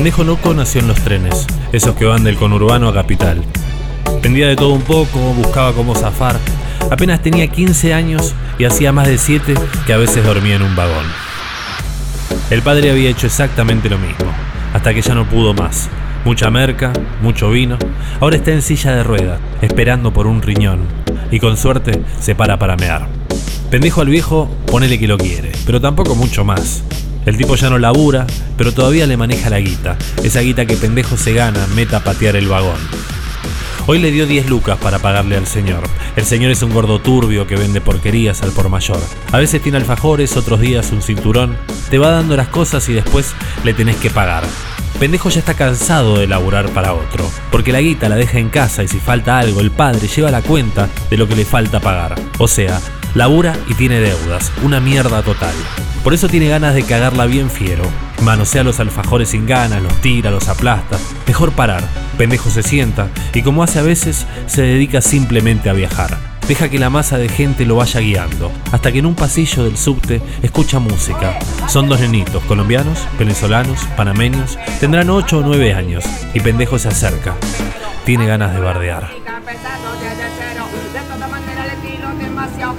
Pendejo loco nació en los trenes, esos que van del conurbano a capital. Pendía de todo un poco, buscaba cómo zafar. Apenas tenía 15 años y hacía más de 7 que a veces dormía en un vagón. El padre había hecho exactamente lo mismo, hasta que ya no pudo más. Mucha merca, mucho vino. Ahora está en silla de ruedas, esperando por un riñón. Y con suerte se para para mear. Pendejo al viejo, ponele que lo quiere, pero tampoco mucho más. El tipo ya no labura, pero todavía le maneja la guita. Esa guita que pendejo se gana, meta a patear el vagón. Hoy le dio 10 lucas para pagarle al señor. El señor es un gordo turbio que vende porquerías al por mayor. A veces tiene alfajores, otros días un cinturón. Te va dando las cosas y después le tenés que pagar. Pendejo ya está cansado de laburar para otro, porque la guita la deja en casa y si falta algo, el padre lleva la cuenta de lo que le falta pagar. O sea, labura y tiene deudas, una mierda total. Por eso tiene ganas de cagarla bien fiero. Manosea los alfajores sin ganas, los tira, los aplasta. Mejor parar. Pendejo se sienta y como hace a veces, se dedica simplemente a viajar. Deja que la masa de gente lo vaya guiando, hasta que en un pasillo del subte escucha música. Son dos nenitos, colombianos, venezolanos, panameños, tendrán 8 o 9 años, y pendejo se acerca. Tiene ganas de bardear. tema Siau